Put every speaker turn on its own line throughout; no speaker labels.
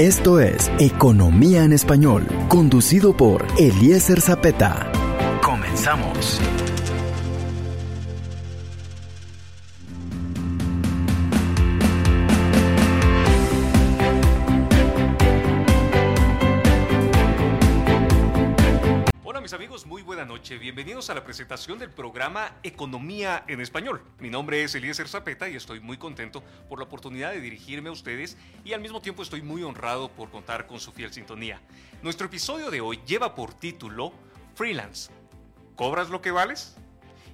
Esto es Economía en Español, conducido por Eliezer Zapeta. Comenzamos.
Bienvenidos a la presentación del programa Economía en Español. Mi nombre es Eliezer Zapeta y estoy muy contento por la oportunidad de dirigirme a ustedes y al mismo tiempo estoy muy honrado por contar con su fiel sintonía. Nuestro episodio de hoy lleva por título Freelance. ¿Cobras lo que vales?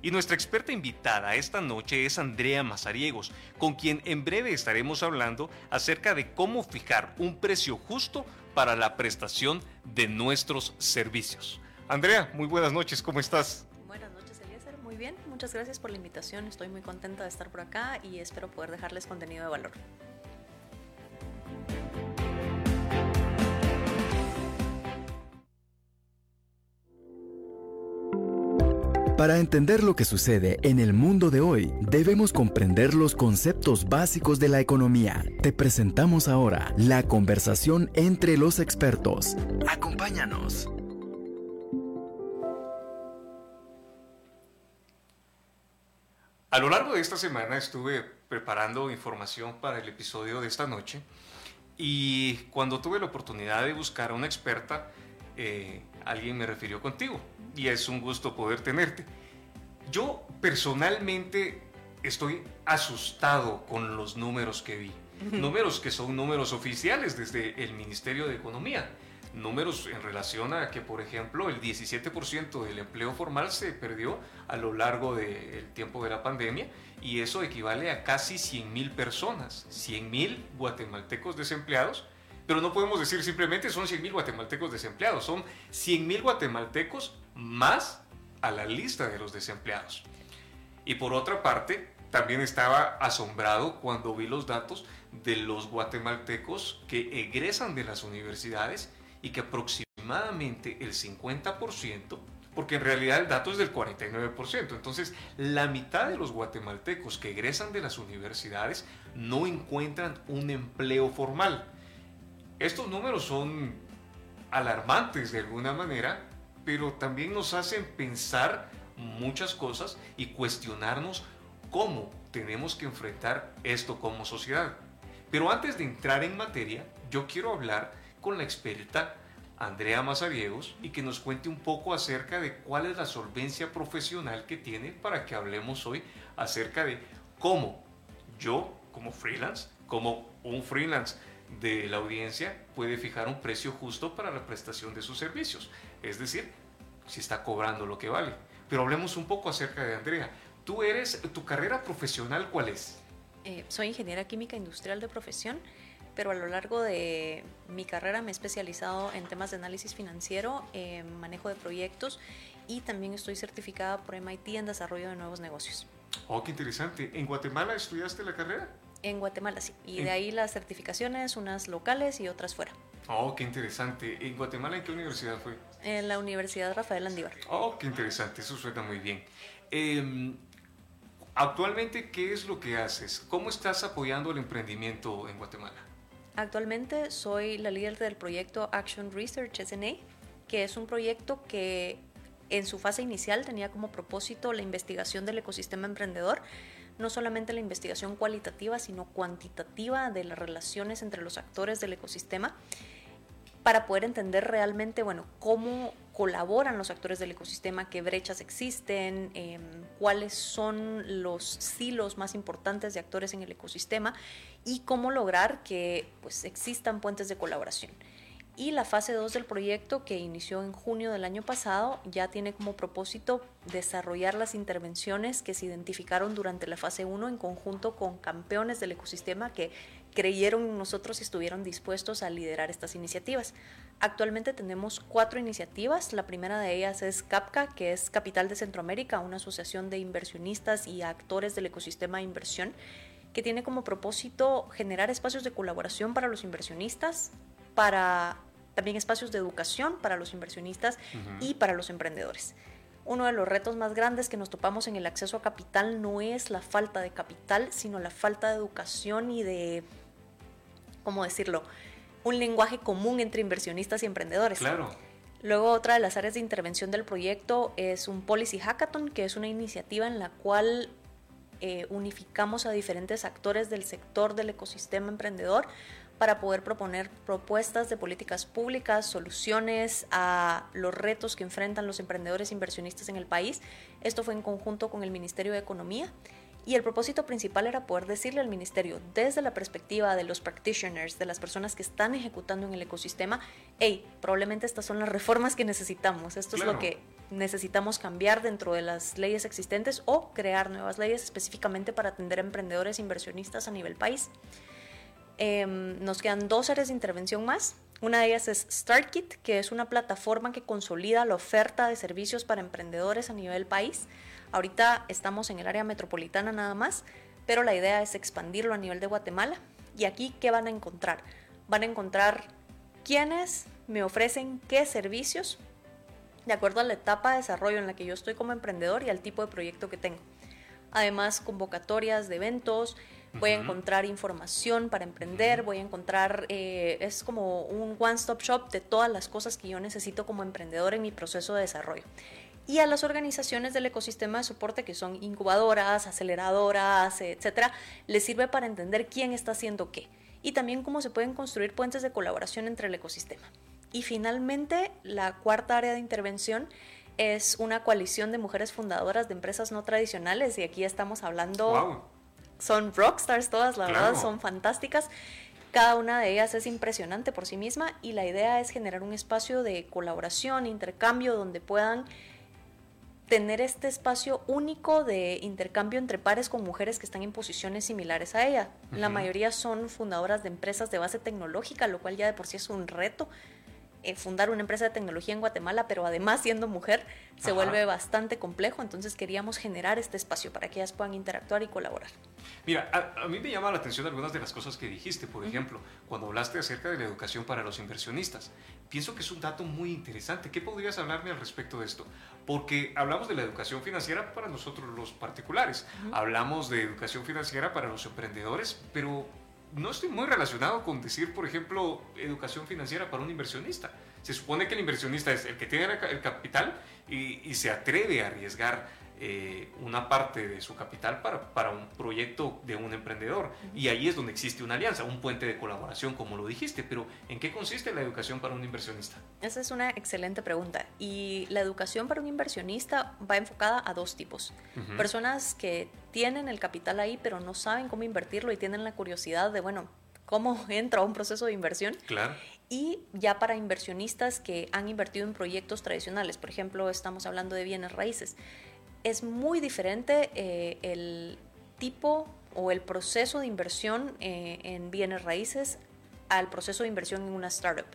Y nuestra experta invitada esta noche es Andrea Mazariegos, con quien en breve estaremos hablando acerca de cómo fijar un precio justo para la prestación de nuestros servicios. Andrea, muy buenas noches, ¿cómo estás?
Buenas noches, Eliezer, muy bien, muchas gracias por la invitación, estoy muy contenta de estar por acá y espero poder dejarles contenido de valor.
Para entender lo que sucede en el mundo de hoy, debemos comprender los conceptos básicos de la economía. Te presentamos ahora la conversación entre los expertos. Acompáñanos.
A lo largo de esta semana estuve preparando información para el episodio de esta noche y cuando tuve la oportunidad de buscar a una experta, eh, alguien me refirió contigo y es un gusto poder tenerte. Yo personalmente estoy asustado con los números que vi, números que son números oficiales desde el Ministerio de Economía números en relación a que, por ejemplo, el 17% del empleo formal se perdió a lo largo del tiempo de la pandemia y eso equivale a casi 100.000 personas, 100.000 guatemaltecos desempleados. Pero no podemos decir simplemente son 100.000 guatemaltecos desempleados, son 100.000 guatemaltecos más a la lista de los desempleados. Y por otra parte, también estaba asombrado cuando vi los datos de los guatemaltecos que egresan de las universidades y que aproximadamente el 50%, porque en realidad el dato es del 49%, entonces la mitad de los guatemaltecos que egresan de las universidades no encuentran un empleo formal. Estos números son alarmantes de alguna manera, pero también nos hacen pensar muchas cosas y cuestionarnos cómo tenemos que enfrentar esto como sociedad. Pero antes de entrar en materia, yo quiero hablar con la experta Andrea Mazariegos y que nos cuente un poco acerca de cuál es la solvencia profesional que tiene para que hablemos hoy acerca de cómo yo como freelance, como un freelance de la audiencia puede fijar un precio justo para la prestación de sus servicios, es decir, si está cobrando lo que vale. Pero hablemos un poco acerca de Andrea. Tú eres, tu carrera profesional, ¿cuál es?
Eh, soy ingeniera química industrial de profesión pero a lo largo de mi carrera me he especializado en temas de análisis financiero, manejo de proyectos y también estoy certificada por MIT en desarrollo de nuevos negocios.
Oh, qué interesante. ¿En Guatemala estudiaste la carrera?
En Guatemala, sí. Y de ahí las certificaciones, unas locales y otras fuera.
Oh, qué interesante. ¿En Guatemala en qué universidad fue?
En la Universidad Rafael Andívar.
Oh, qué interesante. Eso suena muy bien. Em, actualmente, ¿qué es lo que haces? ¿Cómo estás apoyando el emprendimiento en Guatemala?
Actualmente soy la líder del proyecto Action Research SNA, que es un proyecto que en su fase inicial tenía como propósito la investigación del ecosistema emprendedor, no solamente la investigación cualitativa, sino cuantitativa de las relaciones entre los actores del ecosistema para poder entender realmente, bueno, cómo colaboran los actores del ecosistema, qué brechas existen, em, cuáles son los silos más importantes de actores en el ecosistema y cómo lograr que pues, existan puentes de colaboración. Y la fase 2 del proyecto, que inició en junio del año pasado, ya tiene como propósito desarrollar las intervenciones que se identificaron durante la fase 1 en conjunto con campeones del ecosistema que creyeron en nosotros y estuvieron dispuestos a liderar estas iniciativas. Actualmente tenemos cuatro iniciativas. La primera de ellas es CAPCA, que es Capital de Centroamérica, una asociación de inversionistas y actores del ecosistema de inversión que tiene como propósito generar espacios de colaboración para los inversionistas, para también espacios de educación para los inversionistas y para los emprendedores. Uno de los retos más grandes que nos topamos en el acceso a capital no es la falta de capital, sino la falta de educación y de, ¿cómo decirlo?, un lenguaje común entre inversionistas y emprendedores.
Claro.
Luego otra de las áreas de intervención del proyecto es un Policy Hackathon, que es una iniciativa en la cual eh, unificamos a diferentes actores del sector del ecosistema emprendedor para poder proponer propuestas de políticas públicas, soluciones a los retos que enfrentan los emprendedores inversionistas en el país. Esto fue en conjunto con el Ministerio de Economía y el propósito principal era poder decirle al ministerio, desde la perspectiva de los practitioners, de las personas que están ejecutando en el ecosistema, hey, probablemente estas son las reformas que necesitamos, esto es lo que necesitamos cambiar dentro de las leyes existentes o crear nuevas leyes específicamente para atender a emprendedores inversionistas a nivel país. Em, nos quedan dos áreas de intervención más. Una de ellas es StartKit, que es una plataforma que consolida la oferta de servicios para emprendedores a nivel país Ahorita estamos en el área metropolitana nada más, pero la idea es expandirlo a nivel de Guatemala. Y aquí, ¿qué van a encontrar? Van a encontrar quiénes me ofrecen qué servicios de acuerdo a la etapa de desarrollo en la que yo estoy como emprendedor y al tipo de proyecto que tengo. Además, convocatorias de eventos, voy a encontrar información para emprender, voy a encontrar, eh, es como un one-stop shop de todas las cosas que yo necesito como emprendedor en mi proceso de desarrollo y a las organizaciones del ecosistema de soporte que son incubadoras, aceleradoras, etcétera, les sirve para entender quién está haciendo qué y también cómo se pueden construir puentes de colaboración entre el ecosistema. Y finalmente, la cuarta área de intervención es una coalición de mujeres fundadoras de empresas no tradicionales y aquí estamos hablando son rockstars todas, la verdad, son fantásticas. Cada una de ellas es impresionante por sí misma y la idea es generar un espacio de colaboración, intercambio donde puedan tener este espacio único de intercambio entre pares con mujeres que están en posiciones similares a ella. La mayoría son fundadoras de empresas de base tecnológica, lo cual ya de por sí es un reto. Eh, fundar una empresa de tecnología en Guatemala, pero además siendo mujer se vuelve bastante complejo, entonces queríamos generar este espacio para que ellas puedan interactuar y colaborar.
Mira, a, mí me llama la atención algunas de las cosas que dijiste, por ejemplo, cuando hablaste acerca de la educación para los inversionistas. Pienso que es un dato muy interesante. ¿Qué podrías hablarme al respecto de esto? Porque hablamos de la educación financiera para nosotros los particulares, hablamos de educación financiera para los emprendedores, pero no estoy muy relacionado con decir, por ejemplo, educación financiera para un inversionista. Se supone que el inversionista es el que tiene el capital y, se atreve a arriesgar eh, una parte de su capital para, para, un proyecto de un emprendedor. Y ahí es donde existe una alianza, un puente de colaboración, como lo dijiste. Pero ¿en qué consiste la educación para un inversionista?
Esa es una excelente pregunta. Y la educación para un inversionista va enfocada a dos tipos. Personas que tienen el capital ahí, pero no saben cómo invertirlo y tienen la curiosidad de, bueno, cómo entra a un proceso de inversión.
Claro.
Y ya para inversionistas que han invertido en proyectos tradicionales, por ejemplo, estamos hablando de bienes raíces es muy diferente eh, el tipo o el proceso de inversión eh, en bienes raíces al proceso de inversión en una startup.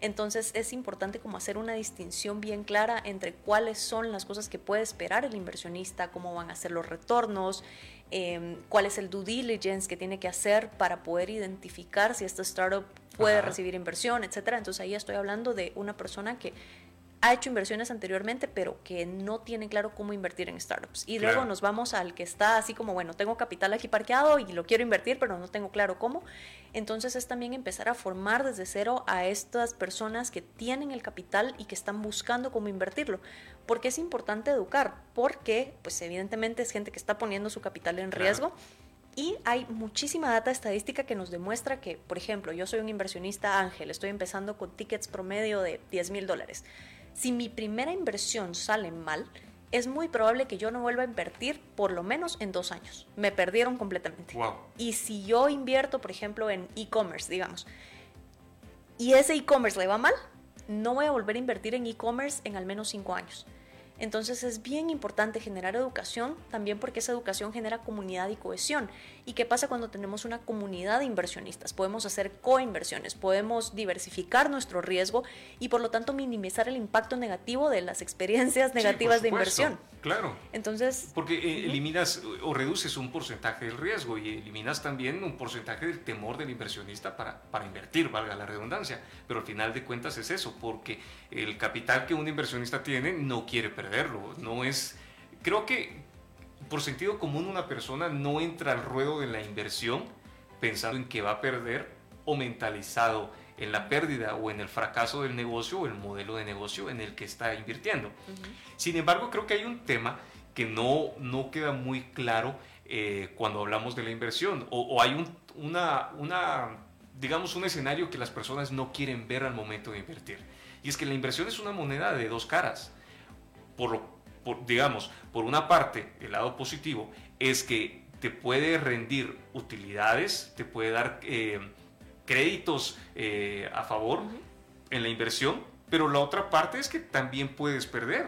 Entonces es importante como hacer una distinción bien clara entre cuáles son las cosas que puede esperar el inversionista, cómo van a ser los retornos, em, cuál es el due diligence que tiene que hacer para poder identificar si esta startup puede recibir inversión, etc. Entonces ahí estoy hablando de una persona que ha hecho inversiones anteriormente, pero que no tiene claro cómo invertir en startups. Y luego nos vamos al que está así como, bueno, tengo capital aquí parqueado y lo quiero invertir, pero no tengo claro cómo. Entonces es también empezar a formar desde cero a estas personas que tienen el capital y que están buscando cómo invertirlo. Porque es importante educar, porque pues evidentemente es gente que está poniendo su capital en riesgo. Y hay muchísima data estadística que nos demuestra que, por ejemplo, yo soy un inversionista ángel, estoy empezando con tickets promedio de 10 mil dólares si mi primera inversión sale mal, es muy probable que yo no vuelva a invertir por lo menos en dos años. Me perdieron completamente. Y si yo invierto, por ejemplo, en e-commerce, digamos, y ese e-commerce le va mal, no voy a volver a invertir en e-commerce en al menos cinco años. Entonces es bien importante generar educación también porque esa educación genera comunidad y cohesión. ¿Y qué pasa cuando tenemos una comunidad de inversionistas? Podemos hacer coinversiones, podemos diversificar nuestro riesgo y por lo tanto minimizar el impacto negativo de las experiencias negativas de inversión.
Claro.
Entonces,
porque eh, eliminas o reduces un porcentaje del riesgo y eliminas también un porcentaje del temor del inversionista para, para invertir, valga la redundancia. Pero al final de cuentas es eso, porque el capital que un inversionista tiene no quiere perder verlo, No es. Creo que por sentido común una persona no entra al ruedo de la inversión pensando en que va a perder o mentalizado en la pérdida o en el fracaso del negocio o el modelo de negocio en el que está invirtiendo. Sin embargo, creo que hay un tema que no, no queda muy claro eh, cuando hablamos de la inversión o, hay un, una, una, digamos, un escenario que las personas no quieren ver al momento de invertir. Y es que la inversión es una moneda de dos caras. Por, por, digamos, por una parte, el lado positivo es que te puede rendir utilidades, te puede dar eh, créditos eh, a favor en la inversión, pero la otra parte es que también puedes perder.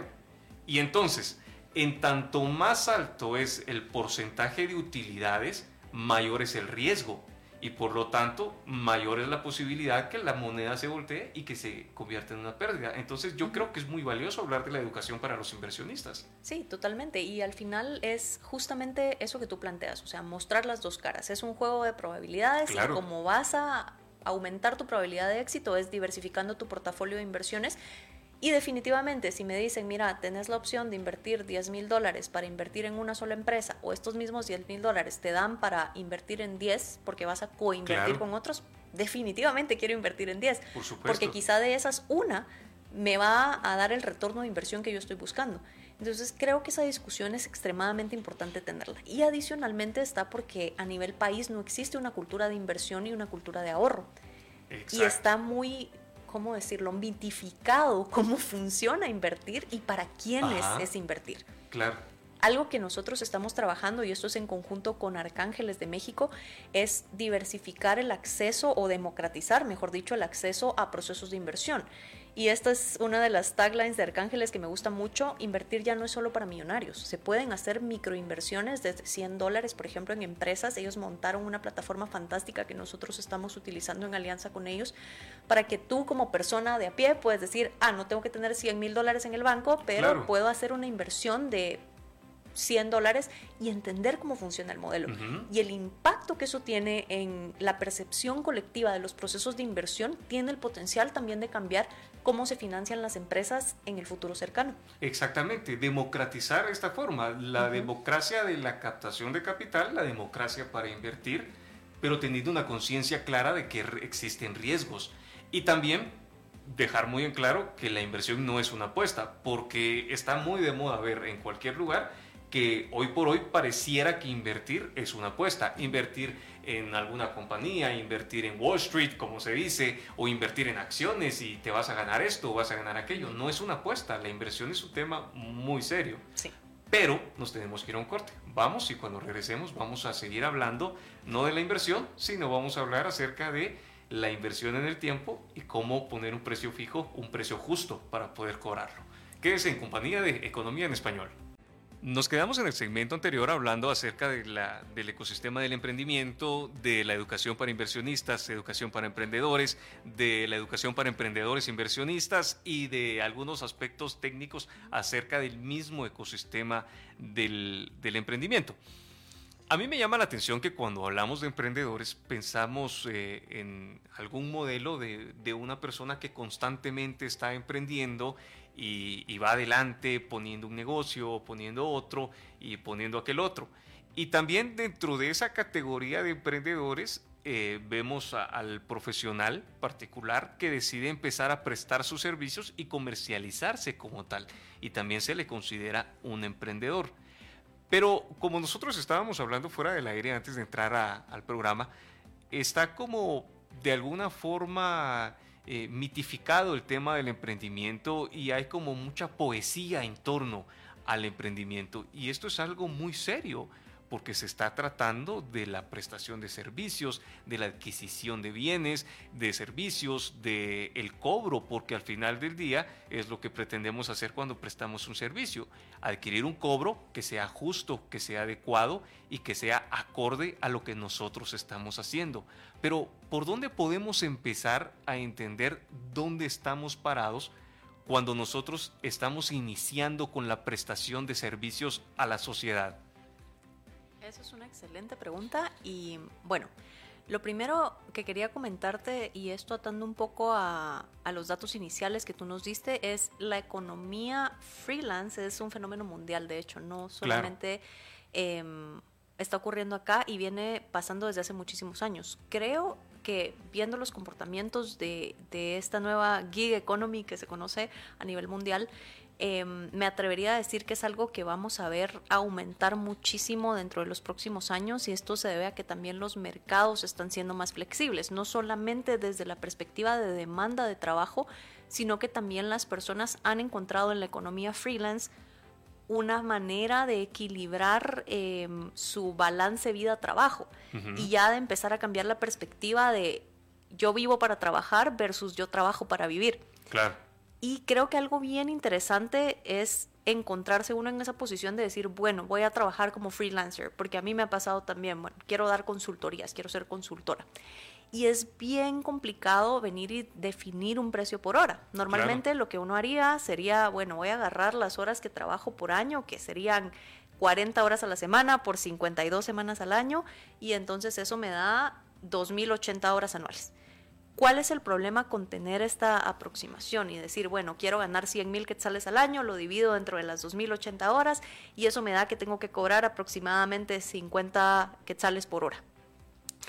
Y entonces, en tanto más alto es el porcentaje de utilidades, mayor es el riesgo y por lo tanto mayor es la posibilidad que la moneda se voltee y que se convierta en una pérdida. Entonces yo creo que es muy valioso hablar de la educación para los inversionistas.
Sí, totalmente. Y al final es justamente eso que tú planteas, o sea, mostrar las dos caras. Es un juego de probabilidades y como vas a aumentar tu probabilidad de éxito es diversificando tu portafolio de inversiones y definitivamente, si me dicen, mira, tenés la opción de invertir 10 mil dólares para invertir en una sola empresa, o estos mismos 10 mil dólares te dan para invertir en 10 porque vas a coinvertir con otros, definitivamente quiero invertir en 10.
Por supuesto.
Porque quizá de esas una me va a dar el retorno de inversión que yo estoy buscando. Entonces creo que esa discusión es extremadamente importante tenerla. Y adicionalmente está porque a nivel país no existe una cultura de inversión y una cultura de ahorro. Y está muy ¿cómo decirlo?, mitificado cómo funciona invertir y para quiénes es invertir.
Claro.
Algo que nosotros estamos trabajando, y esto es en conjunto con Arcángeles de México, es diversificar el acceso o democratizar, mejor dicho, el acceso a procesos de inversión. Y esta es una de las taglines de Arcángeles que me gusta mucho. Invertir ya no es solo para millonarios. Se pueden hacer microinversiones desde 100 dólares, por ejemplo, en empresas. Ellos montaron una plataforma fantástica que nosotros estamos utilizando en alianza con ellos para que tú como persona de a pie puedes decir, ah, no tengo que tener 100 mil dólares en el banco, pero puedo hacer una inversión de 100 dólares y entender cómo funciona el modelo. Y el impacto que eso tiene en la percepción colectiva de los procesos de inversión tiene el potencial también de cambiar cómo se financian las empresas en el futuro cercano.
Exactamente, democratizar esta forma, la democracia de la captación de capital, la democracia para invertir, pero teniendo una conciencia clara de que existen riesgos. Y también dejar muy en claro que la inversión no es una apuesta, porque está muy de moda ver en cualquier lugar que hoy por hoy pareciera que invertir es una apuesta. Invertir en alguna compañía, invertir en Wall Street, como se dice, o invertir en acciones y te vas a ganar esto o vas a ganar aquello. No es una apuesta, la inversión es un tema muy serio.
Sí.
Pero nos tenemos que ir a un corte. Vamos y cuando regresemos vamos a seguir hablando no de la inversión, sino vamos a hablar acerca de la inversión en el tiempo y cómo poner un precio fijo, un precio justo para poder cobrarlo. Quédese en compañía de Economía en Español. Nos quedamos en el segmento anterior hablando acerca del ecosistema del emprendimiento, de la educación para inversionistas, educación para emprendedores, de la educación para emprendedores inversionistas y de algunos aspectos técnicos acerca del mismo ecosistema del, emprendimiento. A mí me llama la atención que cuando hablamos de emprendedores pensamos eh, en algún modelo de, de, una persona que constantemente está emprendiendo y, va adelante poniendo un negocio, poniendo otro y poniendo aquel otro. Y también dentro de esa categoría de emprendedores eh, vemos al profesional particular que decide empezar a prestar sus servicios y comercializarse como tal. Y también se le considera un emprendedor. Pero como nosotros estábamos hablando fuera del aire antes de entrar al programa, está como de alguna forma eh, mitificado el tema del emprendimiento y hay como mucha poesía en torno al emprendimiento. Y esto es algo muy serio porque se está tratando de la prestación de servicios, de la adquisición de bienes, de servicios, de el cobro, porque al final del día es lo que pretendemos hacer cuando prestamos un servicio, adquirir un cobro que sea justo, que sea adecuado y que sea acorde a lo que nosotros estamos haciendo. Pero ¿por dónde podemos empezar a entender dónde estamos parados? cuando nosotros estamos iniciando con la prestación de servicios a la sociedad.
Esa es una excelente pregunta y bueno, lo primero que quería comentarte, y esto atando un poco a, los datos iniciales que tú nos diste, es la economía freelance es un fenómeno mundial, de hecho, no solamente em, está ocurriendo acá y viene pasando desde hace muchísimos años. Creo que viendo los comportamientos de, de esta nueva gig economy que se conoce a nivel mundial, Em, me atrevería a decir que es algo que vamos a ver aumentar muchísimo dentro de los próximos años y esto se debe a que también los mercados están siendo más flexibles, no solamente desde la perspectiva de demanda de trabajo, sino que también las personas han encontrado en la economía freelance una manera de equilibrar em, su balance vida-trabajo y ya de empezar a cambiar la perspectiva de yo vivo para trabajar versus yo trabajo para vivir.
Claro.
Y creo que algo bien interesante es encontrarse uno en esa posición de decir, bueno, voy a trabajar como freelancer, porque a mí me ha pasado también, bueno, quiero dar consultorías, quiero ser consultora. Y es bien complicado venir y definir un precio por hora. Normalmente lo que uno haría sería, bueno, voy a agarrar las horas que trabajo por año, que serían 40 horas a la semana por 52 semanas al año, y entonces eso me da 2.080 horas anuales. ¿Cuál es el problema con tener esta aproximación y decir, bueno, quiero ganar 100 mil quetzales al año, lo divido dentro de las 2.080 horas y eso me da que tengo que cobrar aproximadamente 50 quetzales por hora?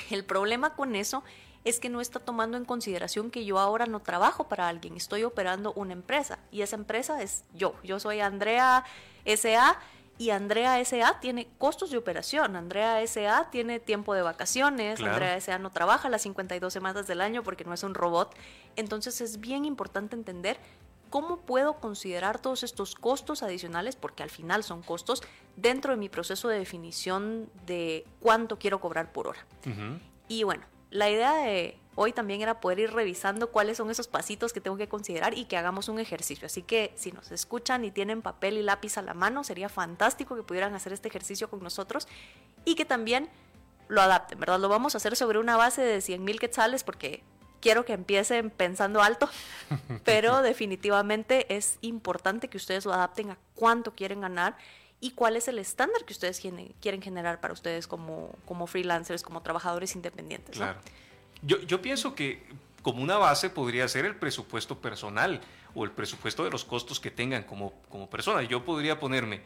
El problema con eso es que no está tomando en consideración que yo ahora no trabajo para alguien, estoy operando una empresa y esa empresa es yo. Yo soy Andrea SA y Andrea S.A. tiene costos de operación, Andrea S.A. tiene tiempo de vacaciones, Andrea S.A. no trabaja las 52 semanas del año porque no es un robot. Entonces es bien importante entender cómo puedo considerar todos estos costos adicionales, porque al final son costos, dentro de mi proceso de definición de cuánto quiero cobrar por hora. Y bueno, la idea de hoy también era poder ir revisando cuáles son esos pasitos que tengo que considerar y que hagamos un ejercicio. Así que si nos escuchan y tienen papel y lápiz a la mano, sería fantástico que pudieran hacer este ejercicio con nosotros y que también lo adapten, ¿verdad? Lo vamos a hacer sobre una base de 100 mil quetzales porque quiero que empiecen pensando alto, pero definitivamente es importante que ustedes lo adapten a cuánto quieren ganar y cuál es el estándar que ustedes quieren generar para ustedes como, como freelancers, como trabajadores independientes.
Claro. Yo, yo pienso que como una base podría ser el presupuesto personal o el presupuesto de los costos que tengan como, como persona. Yo podría ponerme,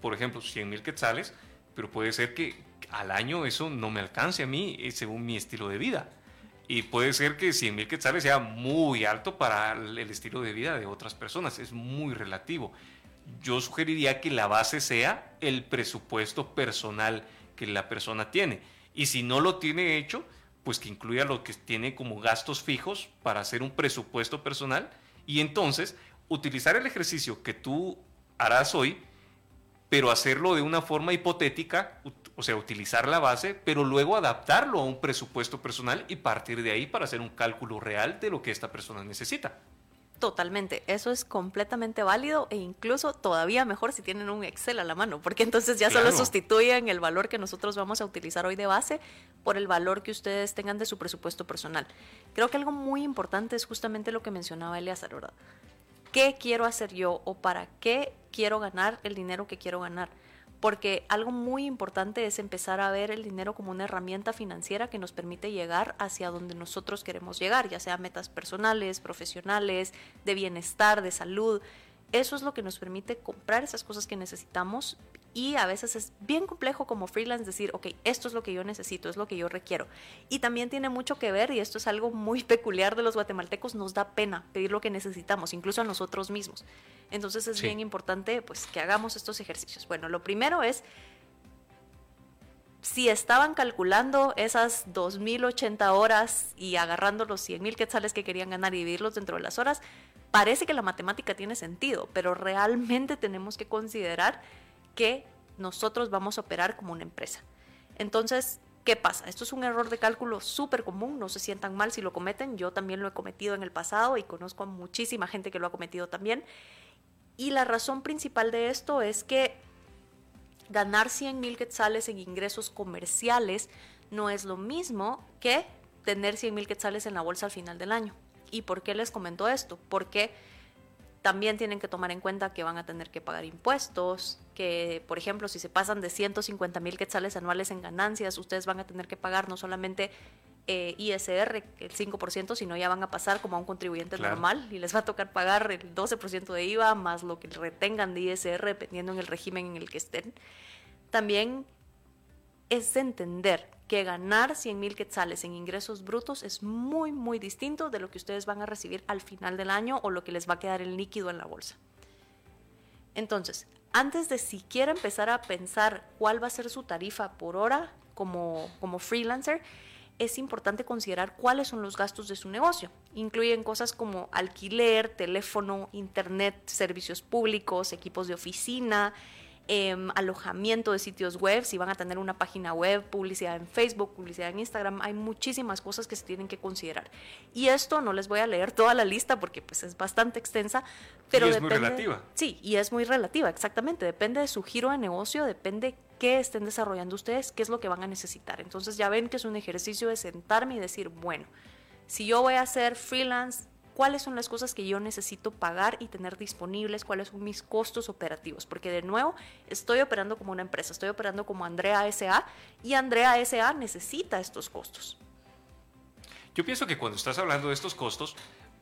por ejemplo, 100 mil quetzales, pero puede ser que al año eso no me alcance a mí eh, según mi estilo de vida. Y puede ser que 100 mil quetzales sea muy alto para el estilo de vida de otras personas. Es muy relativo yo sugeriría que la base sea el presupuesto personal que la persona tiene. Y si no lo tiene hecho, pues que incluya lo que tiene como gastos fijos para hacer un presupuesto personal y entonces utilizar el ejercicio que tú harás hoy, pero hacerlo de una forma hipotética, o sea, utilizar la base, pero luego adaptarlo a un presupuesto personal y partir de ahí para hacer un cálculo real de lo que esta persona necesita.
Totalmente, eso es completamente válido e incluso todavía mejor si tienen un Excel a la mano, porque entonces ya solo sustituyen el valor que nosotros vamos a utilizar hoy de base por el valor que ustedes tengan de su presupuesto personal. Creo que algo muy importante es justamente lo que mencionaba Elias, ¿verdad? ¿Qué quiero hacer yo o para qué quiero ganar el dinero que quiero ganar? Porque algo muy importante es empezar a ver el dinero como una herramienta financiera que nos permite llegar hacia donde nosotros queremos llegar, ya sea metas personales, profesionales, de bienestar, de salud. Eso es lo que nos permite comprar esas cosas que necesitamos y a veces es bien complejo como freelance decir, ok, esto es lo que yo necesito, es lo que yo requiero. Y también tiene mucho que ver, y esto es algo muy peculiar de los guatemaltecos, nos da pena pedir lo que necesitamos, incluso a nosotros mismos. Entonces es bien importante pues que hagamos estos ejercicios. Bueno, lo primero es si estaban calculando esas 2.080 horas y agarrando los 100.000 quetzales que querían ganar y dividirlos dentro de las horas, parece que la matemática tiene sentido, pero realmente tenemos que considerar que nosotros vamos a operar como una empresa. Entonces, ¿qué pasa? Esto es un error de cálculo súper común, no se sientan mal si lo cometen, yo también lo he cometido en el pasado y conozco a muchísima gente que lo ha cometido también. Y la razón principal de esto es que ganar 100 mil quetzales en ingresos comerciales no es lo mismo que tener 100 mil quetzales en la bolsa al final del año. ¿Y por qué les comento esto? Porque también tienen que tomar en cuenta que van a tener que pagar impuestos, que por ejemplo si se pasan de 150 mil quetzales anuales en ganancias, ustedes van a tener que pagar no solamente eh, ISR, el 5%, sino ya van a pasar como a un contribuyente normal y les va a tocar pagar el 12% de IVA más lo que retengan de ISR dependiendo en el régimen en el que estén. También es entender que ganar 100 mil quetzales en ingresos brutos es muy, muy distinto de lo que ustedes van a recibir al final del año o lo que les va a quedar el líquido en la bolsa. Entonces, antes de siquiera empezar a pensar cuál va a ser su tarifa por hora como, como freelancer, es importante considerar cuáles son los gastos de su negocio. Incluyen cosas como alquiler, teléfono, internet, servicios públicos, equipos de oficina, Em, alojamiento de sitios web, si van a tener una página web, publicidad en Facebook, publicidad en Instagram, hay muchísimas cosas que se tienen que considerar. Y esto no les voy a leer toda la lista porque pues es bastante extensa, pero
y es
depende,
muy relativa.
Sí, y es muy relativa, exactamente, depende de su giro de negocio, depende qué estén desarrollando ustedes, qué es lo que van a necesitar. Entonces ya ven que es un ejercicio de sentarme y decir, bueno, si yo voy a hacer freelance cuáles son las cosas que yo necesito pagar y tener disponibles, cuáles son mis costos operativos, porque de nuevo estoy operando como una empresa, estoy operando como Andrea SA y Andrea SA necesita estos costos.
Yo pienso que cuando estás hablando de estos costos,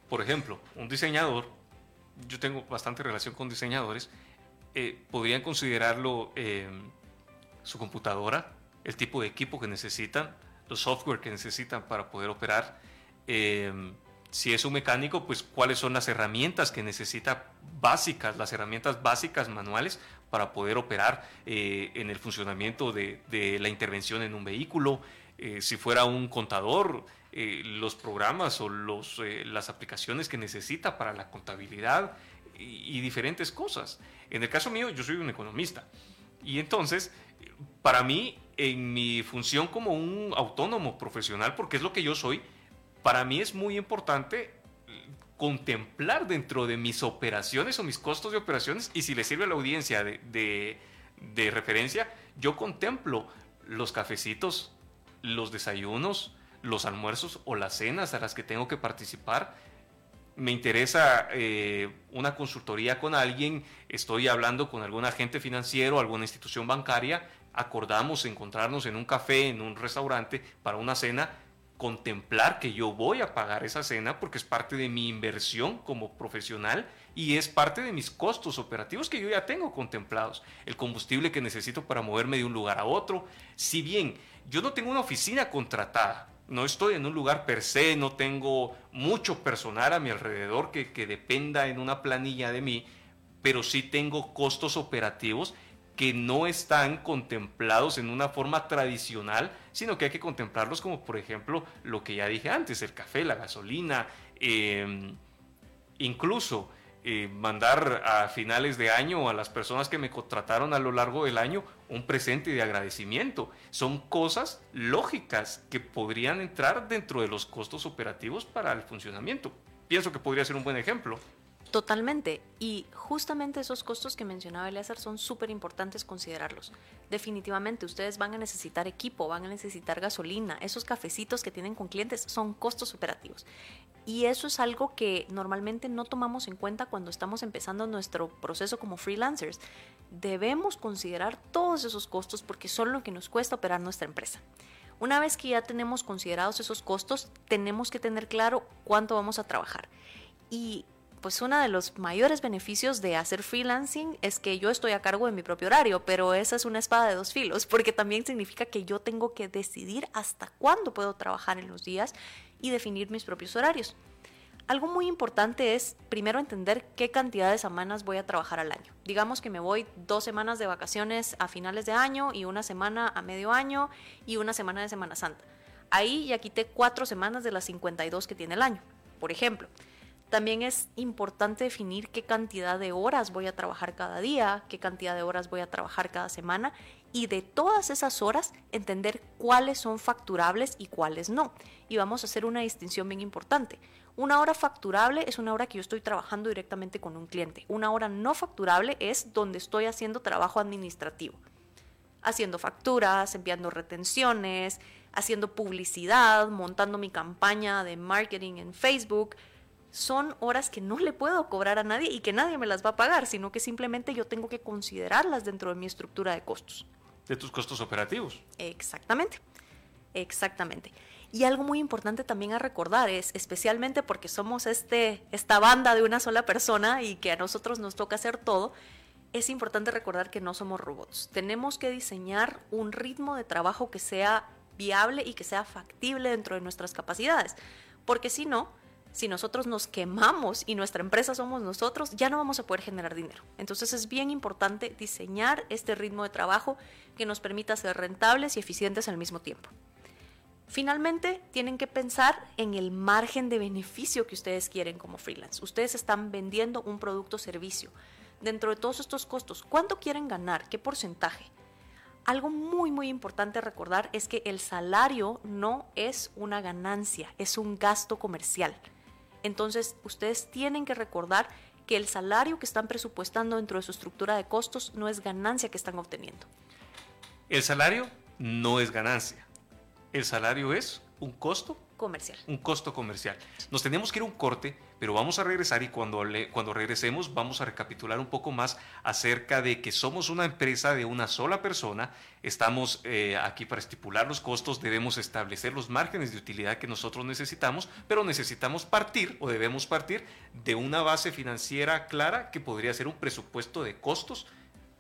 por ejemplo, un diseñador, yo tengo bastante relación con diseñadores, eh, podrían considerarlo eh, su computadora, el tipo de equipo que necesitan, los software que necesitan para poder operar. Eh, si es un mecánico, pues cuáles son las herramientas que necesita básicas, las herramientas básicas manuales para poder operar eh, en el funcionamiento de, la intervención en un vehículo. Eh, si fuera un contador, eh, los programas o las aplicaciones que necesita para la contabilidad y, y diferentes cosas. En el caso mío, yo soy un economista. Y entonces, para mí, en mi función como un autónomo profesional, porque es lo que yo soy, para mí es muy importante contemplar dentro de mis operaciones o mis costos de operaciones, y si le sirve a la audiencia de, referencia, yo contemplo los cafecitos, los desayunos, los almuerzos o las cenas a las que tengo que participar. Me interesa eh, una consultoría con alguien, estoy hablando con algún agente financiero, alguna institución bancaria, acordamos encontrarnos en un café, en un restaurante para una cena contemplar que yo voy a pagar esa cena porque es parte de mi inversión como profesional y es parte de mis costos operativos que yo ya tengo contemplados. El combustible que necesito para moverme de un lugar a otro. Si bien yo no tengo una oficina contratada, no estoy en un lugar per se, no tengo mucho personal a mi alrededor que, que dependa en una planilla de mí, pero sí tengo costos operativos que no están contemplados en una forma tradicional, sino que hay que contemplarlos como por ejemplo lo que ya dije antes, el café, la gasolina, em, incluso eh, mandar a finales de año a las personas que me contrataron a lo largo del año un presente de agradecimiento. Son cosas lógicas que podrían entrar dentro de los costos operativos para el funcionamiento. Pienso que podría ser un buen ejemplo.
Totalmente. Y justamente esos costos que mencionaba Eleazar son súper importantes considerarlos. Definitivamente, ustedes van a necesitar equipo, van a necesitar gasolina. Esos cafecitos que tienen con clientes son costos operativos. Y eso es algo que normalmente no tomamos en cuenta cuando estamos empezando nuestro proceso como freelancers. Debemos considerar todos esos costos porque son lo que nos cuesta operar nuestra empresa. Una vez que ya tenemos considerados esos costos, tenemos que tener claro cuánto vamos a trabajar. Y pues uno de los mayores beneficios de hacer freelancing es que yo estoy a cargo de mi propio horario, pero esa es una espada de dos filos, porque también significa que yo tengo que decidir hasta cuándo puedo trabajar en los días y definir mis propios horarios. Algo muy importante es primero entender qué cantidad de semanas voy a trabajar al año. Digamos que me voy dos semanas de vacaciones a finales de año y una semana a medio año y una semana de Semana Santa. Ahí ya quité cuatro semanas de las 52 que tiene el año, por ejemplo. También es importante definir qué cantidad de horas voy a trabajar cada día, qué cantidad de horas voy a trabajar cada semana y de todas esas horas entender cuáles son facturables y cuáles no. Y vamos a hacer una distinción bien importante. Una hora facturable es una hora que yo estoy trabajando directamente con un cliente. Una hora no facturable es donde estoy haciendo trabajo administrativo. Haciendo facturas, enviando retenciones, haciendo publicidad, montando mi campaña de marketing en Facebook, son horas que no le puedo cobrar a nadie y que nadie me las va a pagar, sino que simplemente yo tengo que considerarlas dentro de mi estructura de costos.
De tus costos operativos.
Exactamente, exactamente. Y algo muy importante también a recordar es, especialmente porque somos este, esta banda de una sola persona y que a nosotros nos toca hacer todo, es importante recordar que no somos robots. Tenemos que diseñar un ritmo de trabajo que sea viable y que sea factible dentro de nuestras capacidades. Porque si no, si nosotros nos quemamos y nuestra empresa somos nosotros, ya no vamos a poder generar dinero. Entonces es bien importante diseñar este ritmo de trabajo que nos permita ser rentables y eficientes al mismo tiempo. Finalmente, tienen que pensar en el margen de beneficio que ustedes quieren como freelance. Ustedes están vendiendo un producto o servicio. Dentro de todos estos costos, ¿cuánto quieren ganar? ¿Qué porcentaje? Algo muy, muy importante recordar es que el salario no es una ganancia, es un gasto comercial. Entonces, ustedes tienen que recordar que el salario que están presupuestando dentro de su estructura de costos no es ganancia que están obteniendo.
El salario no es ganancia. El salario es un costo
comercial.
Un costo comercial. Nos tenemos que ir a un corte, pero vamos a regresar y cuando, cuando regresemos vamos a recapitular un poco más acerca de que somos una empresa de una sola persona, estamos eh, aquí para estipular los costos, debemos establecer los márgenes de utilidad que nosotros necesitamos, pero necesitamos partir o debemos partir de una base financiera clara que podría ser un presupuesto de costos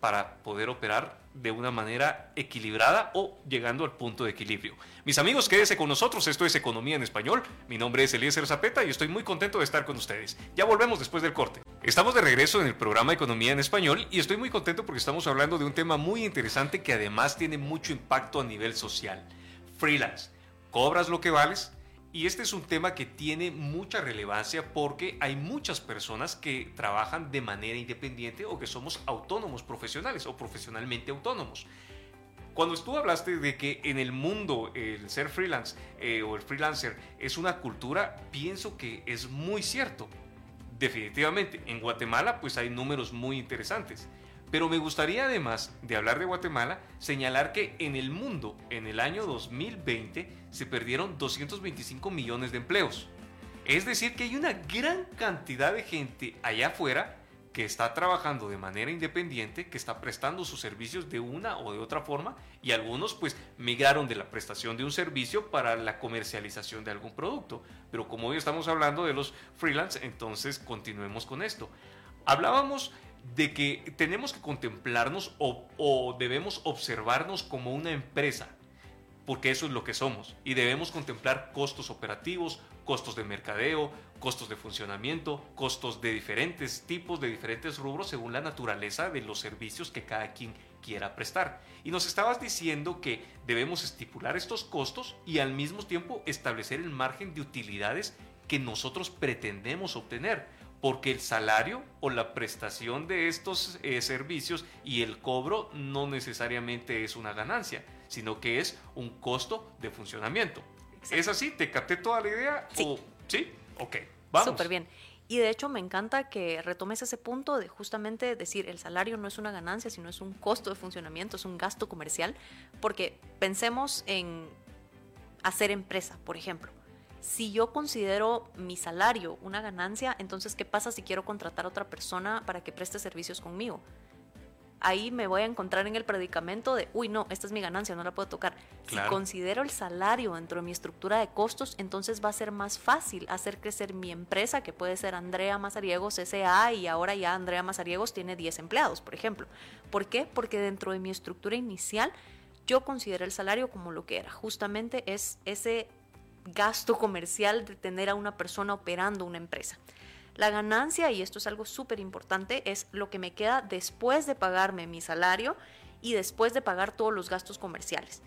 para poder operar de una manera equilibrada o llegando al punto de equilibrio. Mis amigos, quédese con nosotros, esto es Economía en Español, mi nombre es Eliezer Zapeta y estoy muy contento de estar con ustedes. Ya volvemos después del corte. Estamos de regreso en el programa Economía en Español y estoy muy contento porque estamos hablando de un tema muy interesante que además tiene mucho impacto a nivel social. Freelance. ¿Cobras lo que vales? Y este es un tema que tiene mucha relevancia porque hay muchas personas que trabajan de manera independiente o que somos autónomos profesionales o profesionalmente autónomos. Cuando tú hablaste de que en el mundo el ser freelance eh, o el freelancer es una cultura, pienso que es muy cierto. Definitivamente, en Guatemala pues hay números muy interesantes. Pero me gustaría además de hablar de Guatemala, señalar que en el mundo, en el año 2020, se perdieron 225 millones de empleos. Es decir, que hay una gran cantidad de gente allá afuera que está trabajando de manera independiente, que está prestando sus servicios de una o de otra forma y algunos pues migraron de la prestación de un servicio para la comercialización de algún producto. Pero como hoy estamos hablando de los freelance, entonces continuemos con esto. Hablábamos de que tenemos que contemplarnos o, debemos observarnos como una empresa, porque eso es lo que somos, y debemos contemplar costos operativos, costos de mercadeo, costos de funcionamiento, costos de diferentes tipos, de diferentes rubros, según la naturaleza de los servicios que cada quien quiera prestar. Y nos estabas diciendo que debemos estipular estos costos y al mismo tiempo establecer el margen de utilidades que nosotros pretendemos obtener porque el salario o la prestación de estos eh, servicios y el cobro no necesariamente es una ganancia, sino que es un costo de funcionamiento. ¿Es así? ¿Te capté toda la idea?
Sí.
¿Sí? Ok, vamos.
Súper bien. Y de hecho me encanta que retomes ese punto de justamente decir el salario no es una ganancia, sino es un costo de funcionamiento, es un gasto comercial, porque pensemos en hacer empresa, por ejemplo si yo considero mi salario una ganancia, entonces ¿qué pasa si quiero contratar a otra persona para que preste servicios conmigo? Ahí me voy a encontrar en el predicamento de, uy, no, esta es mi ganancia, no la puedo tocar. Si considero el salario dentro de mi estructura de costos, entonces va a ser más fácil hacer crecer mi empresa, que puede ser Andrea Mazariegos S.A. y ahora ya Andrea Mazariegos tiene 10 empleados, por ejemplo. ¿Por qué? Porque dentro de mi estructura inicial yo considero el salario como lo que era. Justamente es ese gasto comercial de tener a una persona operando una empresa. La ganancia, y esto es algo súper importante, es lo que me queda después de pagarme mi salario y después de pagar todos los gastos comerciales.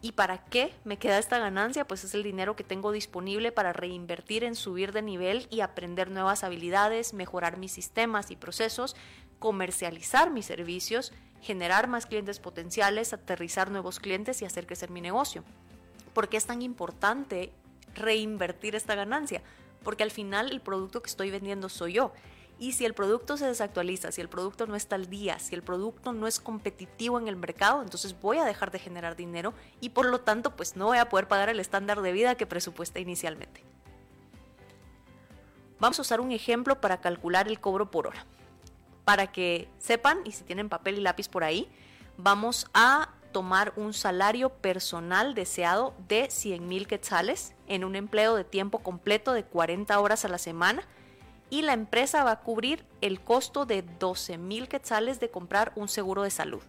¿Y para qué me queda esta ganancia? Pues es el dinero que tengo disponible para reinvertir en subir de nivel y aprender nuevas habilidades, mejorar mis sistemas y procesos, comercializar mis servicios, generar más clientes potenciales, aterrizar nuevos clientes y hacer crecer mi negocio. ¿Por qué es tan importante reinvertir esta ganancia? Porque al final el producto que estoy vendiendo soy yo. Y si el producto se desactualiza, si el producto no está al día, si el producto no es competitivo en el mercado, entonces voy a dejar de generar dinero y por lo tanto pues no voy a poder pagar el estándar de vida que presupuesta inicialmente. Vamos a usar un ejemplo para calcular el cobro por hora. Para que sepan, y si tienen papel y lápiz por ahí, vamos a tomar un salario personal deseado de 100 mil quetzales en un empleo de tiempo completo de 40 horas a la semana y la empresa va a cubrir el costo de 12 mil quetzales de comprar un seguro de salud.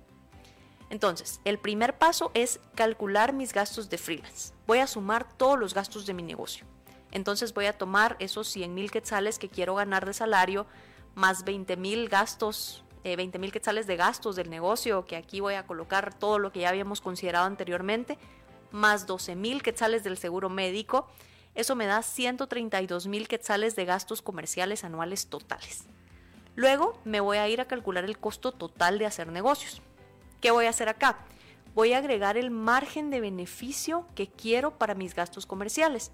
Entonces, el primer paso es calcular mis gastos de freelance. Voy a sumar todos los gastos de mi negocio. Entonces voy a tomar esos 100 mil quetzales que quiero ganar de salario, más 20 mil gastos, 20 eh, mil quetzales de gastos del negocio, que aquí voy a colocar todo lo que ya habíamos considerado anteriormente, más 12 mil quetzales del seguro médico. Eso me da 132 mil quetzales de gastos comerciales anuales totales. Luego me voy a ir a calcular el costo total de hacer negocios. ¿Qué voy a hacer acá? Voy a agregar el margen de beneficio que quiero para mis gastos comerciales.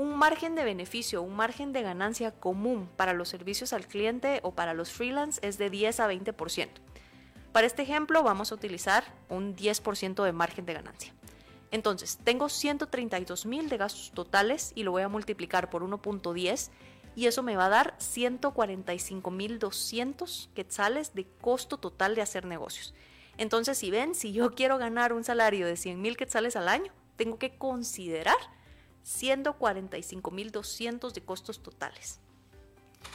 Un margen de beneficio, un margen de ganancia común para los servicios al cliente o para los freelance es de 10 a 20%. Para este ejemplo vamos a utilizar un 10% de margen de ganancia. Entonces, tengo 132 mil de gastos totales y lo voy a multiplicar por 1.10 y eso me va a dar 145 mil 200 quetzales de costo total de hacer negocios. Entonces, si ven, si yo quiero ganar un salario de 100 mil quetzales al año, tengo que considerar 145.200 de costos totales.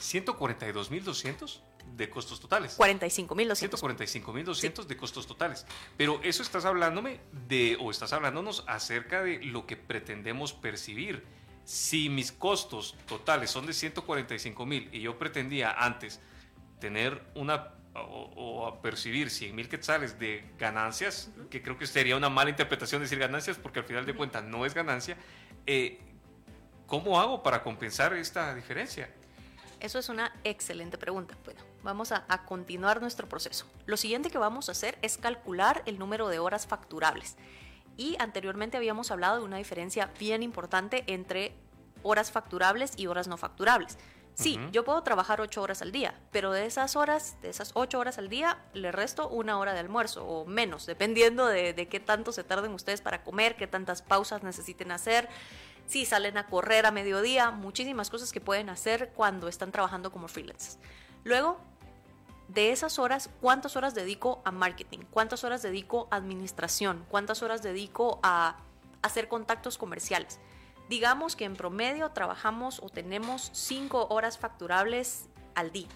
¿142.200 de costos totales?
45.200.
145.200 de costos totales. Pero eso estás hablándome de, o estás hablándonos acerca de lo que pretendemos percibir. Si mis costos totales son de 145.000 y yo pretendía antes tener una o, a percibir 100 mil quetzales de ganancias, que creo que sería una mala interpretación decir ganancias porque al final de cuentas no es ganancia, eh, ¿cómo hago para compensar esta diferencia?
Eso es una excelente pregunta. Bueno, vamos a, a, continuar nuestro proceso. Lo siguiente que vamos a hacer es calcular el número de horas facturables. Y anteriormente habíamos hablado de una diferencia bien importante entre horas facturables y horas no facturables. Sí, yo puedo trabajar ocho horas al día, pero de esas horas, de esas ocho horas al día, le resto una hora de almuerzo o menos, dependiendo de, de qué tanto se tarden ustedes para comer, qué tantas pausas necesiten hacer, si salen a correr a mediodía, muchísimas cosas que pueden hacer cuando están trabajando como freelancers. Luego, de esas horas, ¿cuántas horas dedico a marketing? ¿Cuántas horas dedico a administración? ¿Cuántas horas dedico a hacer contactos comerciales? Digamos que en promedio trabajamos o tenemos cinco horas facturables al día.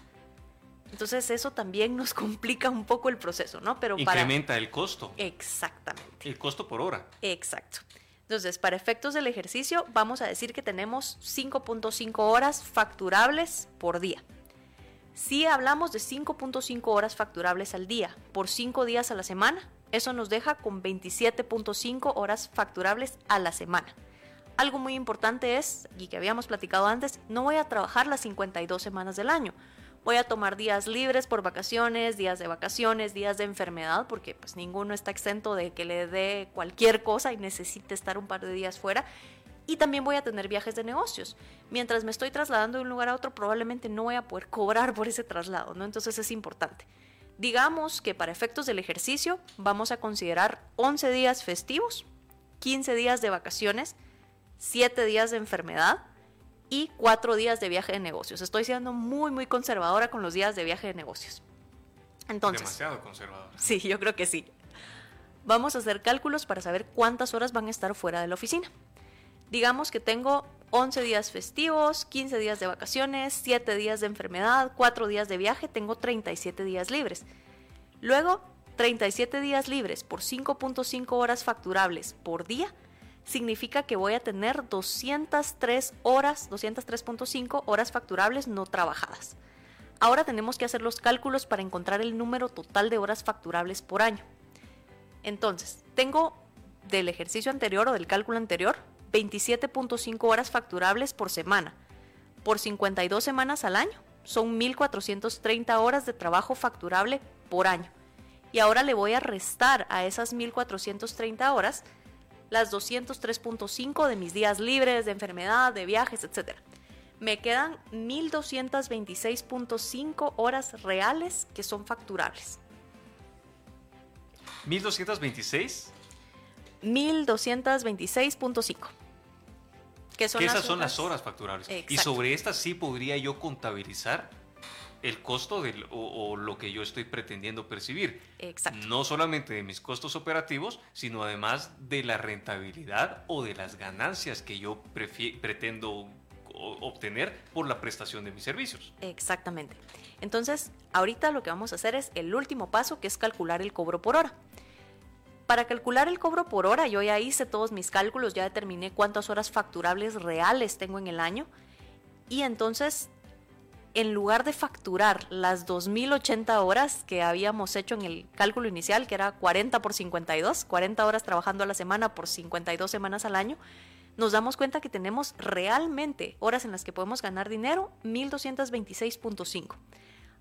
Entonces eso también nos complica un poco el proceso, ¿no?
Pero Incrementa el costo.
Exactamente.
El costo por hora.
Exacto. Entonces, para efectos del ejercicio, vamos a decir que tenemos 5.5 horas facturables por día. Si hablamos de 5.5 horas facturables al día por 5 días a la semana, eso nos deja con 27.5 horas facturables a la semana. Algo muy importante es, y que habíamos platicado antes, no voy a trabajar las 52 semanas del año. Voy a tomar días libres por vacaciones, días de vacaciones, días de enfermedad, porque pues ninguno está exento de que le dé cualquier cosa y necesite estar un par de días fuera. Y también voy a tener viajes de negocios. Mientras me estoy trasladando de un lugar a otro, probablemente no voy a poder cobrar por ese traslado, ¿no? Entonces es importante. Digamos que para efectos del ejercicio vamos a considerar 11 días festivos, 15 días de vacaciones, siete días de enfermedad y cuatro días de viaje de negocios. Estoy siendo muy, muy conservadora con los días de viaje de negocios.
Entonces, Demasiado conservadora.
Sí, yo creo que sí. Vamos a hacer cálculos para saber cuántas horas van a estar fuera de la oficina. Digamos que tengo 11 días festivos, 15 días de vacaciones, 7 días de enfermedad, 4 días de viaje, tengo 37 días libres. Luego, 37 días libres por 5.5 horas facturables por día significa que voy a tener 203 horas, 203.5 horas facturables no trabajadas. Ahora tenemos que hacer los cálculos para encontrar el número total de horas facturables por año. Entonces, tengo del ejercicio anterior o del cálculo anterior 27.5 horas facturables por semana. Por 52 semanas al año son 1.430 horas de trabajo facturable por año. Y ahora le voy a restar a esas 1.430 horas las 203.5 de mis días libres, de enfermedad, de viajes, etc. Me quedan 1226.5 horas reales que son facturables.
¿1226?
1226.5.
Que, son esas son las horas facturables. Y sobre estas sí podría yo contabilizar el costo de, o, lo que yo estoy pretendiendo percibir.
Exacto.
No solamente de mis costos operativos, sino además de la rentabilidad o de las ganancias que yo pretendo obtener por la prestación de mis servicios.
Exactamente. Entonces, ahorita lo que vamos a hacer es el último paso, que es calcular el cobro por hora. Para calcular el cobro por hora, yo ya hice todos mis cálculos, ya determiné cuántas horas facturables reales tengo en el año. Y entonces, en lugar de facturar las 2.080 horas que habíamos hecho en el cálculo inicial, que era 40 por 52, 40 horas trabajando a la semana por 52 semanas al año, nos damos cuenta que tenemos realmente horas en las que podemos ganar dinero, 1226.5.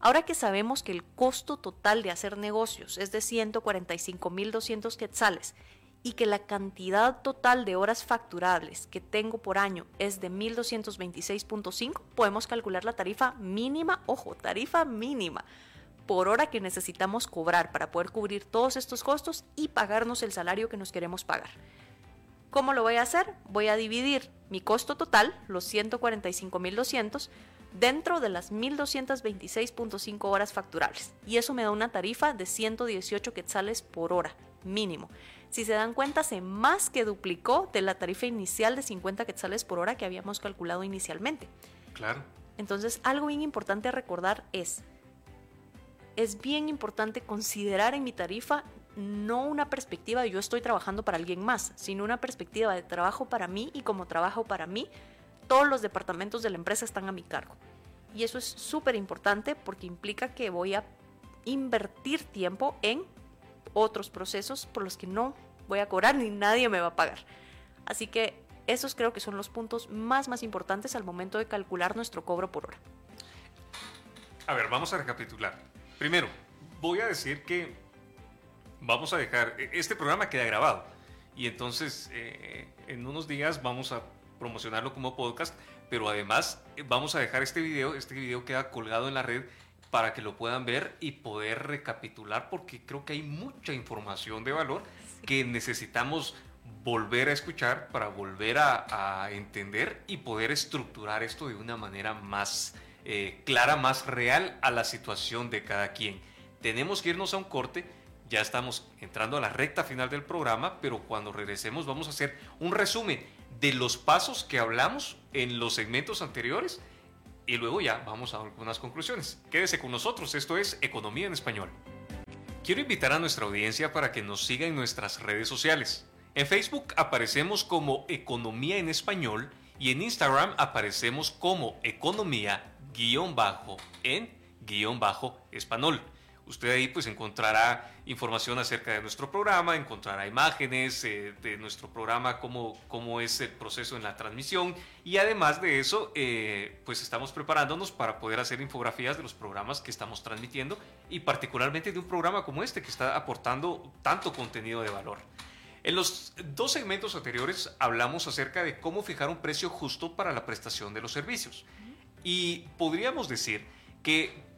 Ahora que sabemos que el costo total de hacer negocios es de 145.200 quetzales y que la cantidad total de horas facturables que tengo por año es de 1.226.5, podemos calcular la tarifa mínima, ojo, tarifa mínima por hora que necesitamos cobrar para poder cubrir todos estos costos y pagarnos el salario que nos queremos pagar. ¿Cómo lo voy a hacer? Voy a dividir mi costo total, los 145.200, dentro de las 1.226.5 horas facturables. Y eso me da una tarifa de 118 quetzales por hora, mínimo. Si se dan cuenta, se más que duplicó de la tarifa inicial de 50 quetzales por hora que habíamos calculado inicialmente.
Claro.
Entonces, algo bien importante a recordar es, es bien importante considerar en mi tarifa no una perspectiva de yo estoy trabajando para alguien más, sino una perspectiva de trabajo para mí y como trabajo para mí, todos los departamentos de la empresa están a mi cargo. Y eso es súper importante porque implica que voy a invertir tiempo en otros procesos por los que no voy a cobrar ni nadie me va a pagar. Así que esos creo que son los puntos más más importantes al momento de calcular nuestro cobro por hora.
A ver, vamos a recapitular. Primero, voy a decir que vamos a dejar, e, este programa queda grabado y entonces eh, en unos días vamos a promocionarlo como podcast, pero además eh, vamos a dejar este video, este video queda colgado en la red para que lo puedan ver y poder recapitular porque creo que hay mucha información de valor que necesitamos volver a escuchar para volver a, entender y poder estructurar esto de una manera más eh, clara, más real a la situación de cada quien. Tenemos que irnos a un corte ya estamos entrando a la recta final del programa, pero cuando regresemos vamos a hacer un resumen de los pasos que hablamos en los segmentos anteriores y luego ya vamos a algunas conclusiones. Quédese con nosotros, esto es Economía en Español. Quiero invitar a nuestra audiencia para que nos siga en nuestras redes sociales. En Facebook aparecemos como Economía en Español y en Instagram aparecemos como Economía-en-español. Usted ahí pues encontrará información acerca de nuestro programa, encontrará imágenes eh, de nuestro programa, cómo, cómo es el proceso en la transmisión y además de eso eh, pues estamos preparándonos para poder hacer infografías de los programas que estamos transmitiendo y particularmente de un programa como este que está aportando tanto contenido de valor. En los dos segmentos anteriores hablamos acerca de cómo fijar un precio justo para la prestación de los servicios. Y podríamos decir que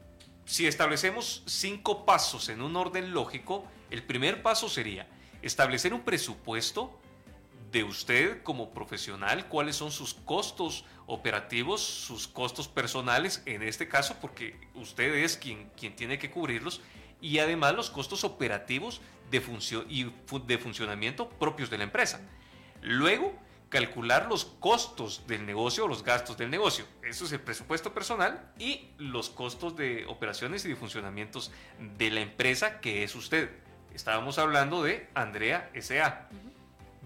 si establecemos cinco pasos en un orden lógico, el primer paso sería establecer un presupuesto de usted como profesional, cuáles son sus costos operativos, sus costos personales, en este caso, porque usted es quien, quien tiene que cubrirlos, y además los costos operativos de, y de funcionamiento propios de la empresa. Luego, calcular los costos del negocio o los gastos del negocio. Eso es el presupuesto personal y los costos de operaciones y de funcionamientos de la empresa que es usted. Estábamos hablando de Andrea SA.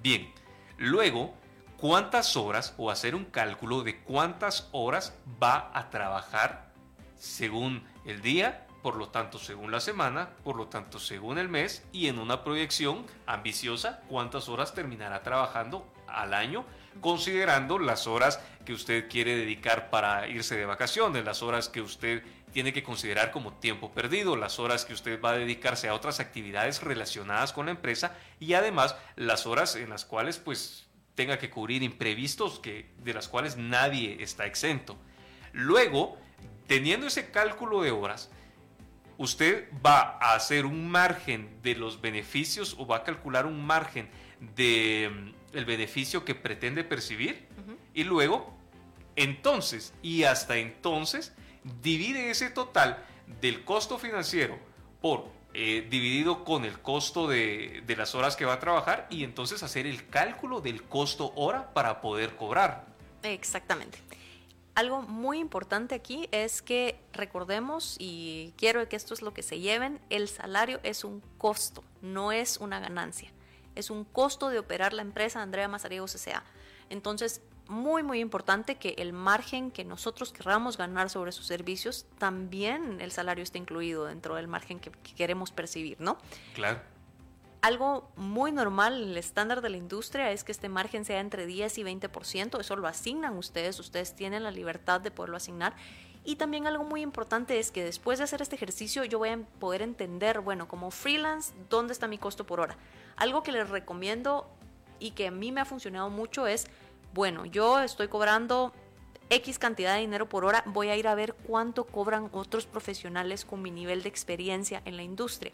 Bien, luego, ¿cuántas horas o hacer un cálculo de cuántas horas va a trabajar según el día, por lo tanto según la semana, por lo tanto según el mes y en una proyección ambiciosa cuántas horas terminará trabajando al año, considerando las horas que usted quiere dedicar para irse de vacaciones, las horas que usted tiene que considerar como tiempo perdido, las horas que usted va a dedicarse a otras actividades relacionadas con la empresa y además las horas en las cuales pues tenga que cubrir imprevistos que, de las cuales nadie está exento. Luego, teniendo ese cálculo de horas, usted va a hacer un margen de los beneficios o va a calcular un margen de el beneficio que pretende percibir y luego, entonces y hasta entonces, divide ese total del costo financiero por eh, dividido con el costo de, de, las horas que va a trabajar y entonces hacer el cálculo del costo hora para poder cobrar.
Exactamente. Algo muy importante aquí es que recordemos, y quiero que esto es lo que se lleven, el salario es un costo, no es una ganancia. Es un costo de operar la empresa Andrea Mazariegos S.A. Entonces, muy, muy importante que el margen que nosotros querramos ganar sobre sus servicios, también el salario esté incluido dentro del margen que, que queremos percibir, ¿no?
Claro.
Algo muy normal, el estándar de la industria es que este margen sea entre 10 y 20%, eso lo asignan ustedes, ustedes tienen la libertad de poderlo asignar. Y también algo muy importante es que después de hacer este ejercicio yo voy a poder entender, bueno, como freelance, dónde está mi costo por hora. Algo que les recomiendo y que a mí me ha funcionado mucho es, bueno, yo estoy cobrando X cantidad de dinero por hora, voy a ir a ver cuánto cobran otros profesionales con mi nivel de experiencia en la industria.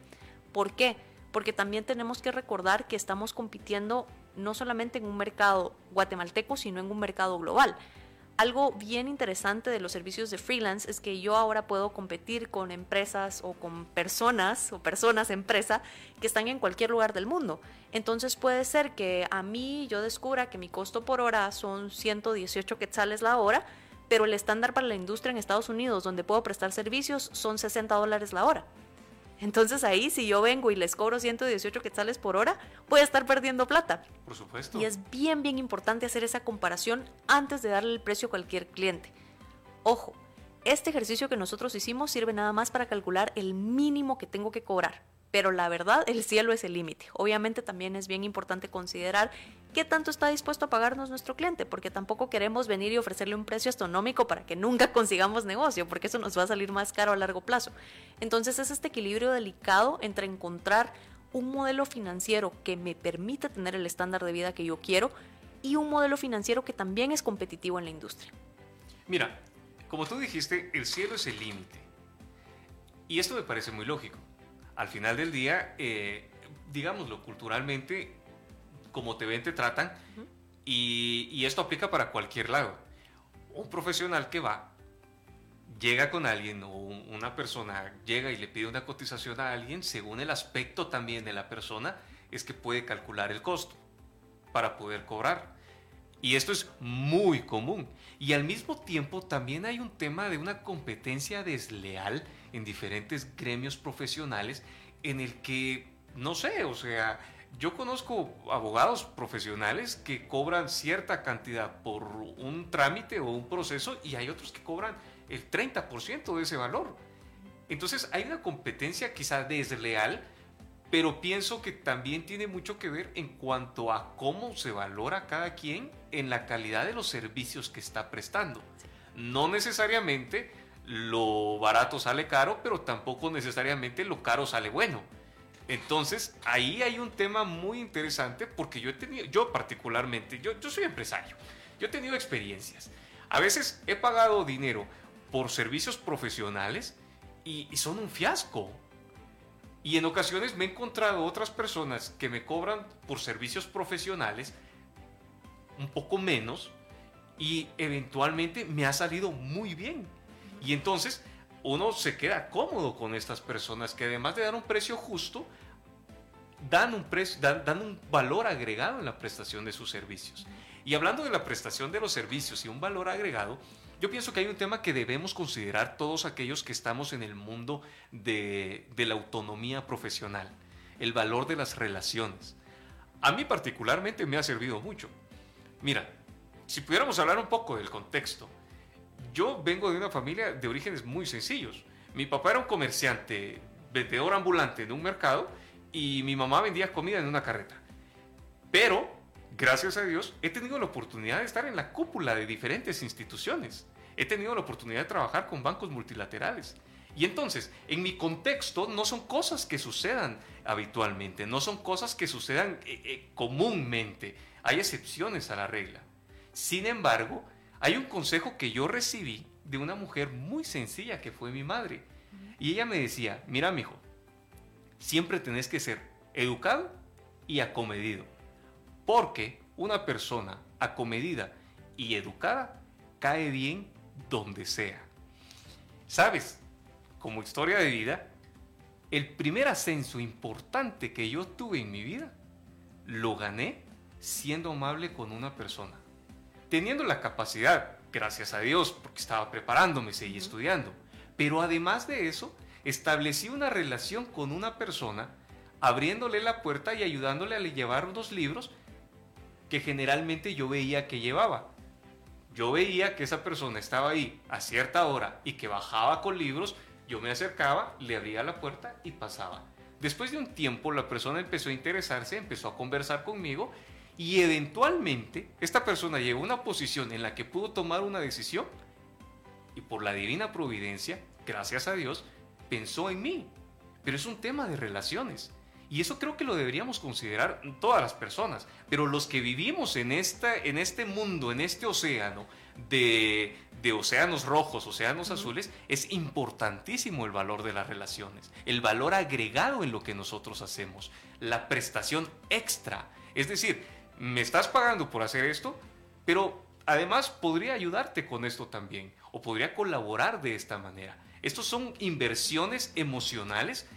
¿Por qué? porque también tenemos que recordar que estamos compitiendo no solamente en un mercado guatemalteco, sino en un mercado global. Algo bien interesante de los servicios de freelance es que yo ahora puedo competir con empresas o con personas o personas empresa que están en cualquier lugar del mundo. Entonces puede ser que a mí yo descubra que mi costo por hora son 118 quetzales la hora, pero el estándar para la industria en Estados Unidos donde puedo prestar servicios son 60 dólares la hora. Entonces ahí si yo vengo y les cobro 118 quetzales por hora, voy a estar perdiendo plata.
Por supuesto.
Y es bien, bien importante hacer esa comparación antes de darle el precio a cualquier cliente. Ojo, este ejercicio que nosotros hicimos sirve nada más para calcular el mínimo que tengo que cobrar pero la verdad, el cielo es el límite. Obviamente también es bien importante considerar qué tanto está dispuesto a pagarnos nuestro cliente, porque tampoco queremos venir y ofrecerle un precio astronómico para que nunca consigamos negocio, porque eso nos va a salir más caro a largo plazo. Entonces es este equilibrio delicado entre encontrar un modelo financiero que me permita tener el estándar de vida que yo quiero y un modelo financiero que también es competitivo en la industria.
Mira, como tú dijiste, el cielo es el límite. Y esto me parece muy lógico al final del día, eh, digámoslo, culturalmente, como te ven, te tratan, y, esto aplica para cualquier lado. Un profesional que va, llega con alguien o una persona llega y le pide una cotización a alguien, según el aspecto también de la persona, es que puede calcular el costo para poder cobrar. Y esto es muy común. Y al mismo tiempo también hay un tema de una competencia desleal en diferentes gremios profesionales en el que, no sé, o sea, yo conozco abogados profesionales que cobran cierta cantidad por un trámite o un proceso y hay otros que cobran el 30% de ese valor. Entonces hay una competencia quizá desleal, pero pienso que también tiene mucho que ver en cuanto a cómo se valora cada quien en la calidad de los servicios que está prestando. No necesariamente lo barato sale caro, pero tampoco necesariamente lo caro sale bueno. Entonces, ahí hay un tema muy interesante porque yo he tenido, yo particularmente, yo, yo soy empresario, yo he tenido experiencias. A veces he pagado dinero por servicios profesionales y, y son un fiasco. Y en ocasiones me he encontrado otras personas que me cobran por servicios profesionales un poco menos y eventualmente me ha salido muy bien. Y entonces uno se queda cómodo con estas personas que además de dar un precio justo, dan un, precio, dan, un valor agregado en la prestación de sus servicios. Y hablando de la prestación de los servicios y un valor agregado, yo pienso que hay un tema que debemos considerar todos aquellos que estamos en el mundo de, de la autonomía profesional, el valor de las relaciones. A mí particularmente me ha servido mucho. Mira, si pudiéramos hablar un poco del contexto, yo vengo de una familia de orígenes muy sencillos. Mi papá era un comerciante, vendedor ambulante en un mercado y mi mamá vendía comida en una carreta. Pero, gracias a Dios, he tenido la oportunidad de estar en la cúpula de diferentes instituciones. He tenido la oportunidad de trabajar con bancos multilaterales. Y entonces, en mi contexto, no son cosas que sucedan habitualmente, no son cosas que sucedan eh, eh, comúnmente. Hay excepciones a la regla. Sin embargo, hay un consejo que yo recibí de una mujer muy sencilla que fue mi madre. Y ella me decía, mira, mijo, siempre tenés que ser educado y acomedido. Porque una persona acomedida y educada cae bien donde sea. ¿Sabes? Como historia de vida, el primer ascenso importante que yo tuve en mi vida, lo gané siendo amable con una persona teniendo la capacidad, gracias a Dios, porque estaba preparándome, seguí estudiando, pero además de eso, establecí una relación con una persona abriéndole la puerta y ayudándole a llevar unos libros que generalmente yo veía que llevaba. Yo veía que esa persona estaba ahí a cierta hora y que bajaba con libros, yo me acercaba, le abría la puerta y pasaba. Después de un tiempo la persona empezó a interesarse, empezó a conversar conmigo y eventualmente esta persona llegó a una posición en la que pudo tomar una decisión y por la divina providencia, gracias a Dios, pensó en mí. Pero es un tema de relaciones. Y eso creo que lo deberíamos considerar todas las personas. Pero los que vivimos en, esta, en este mundo, en este océano de, de océanos rojos, océanos azules, es importantísimo el valor de las relaciones, el valor agregado en lo que nosotros hacemos, la prestación extra. Es decir, me estás pagando por hacer esto, pero además podría ayudarte con esto también o podría colaborar de esta manera. Estos son inversiones emocionales,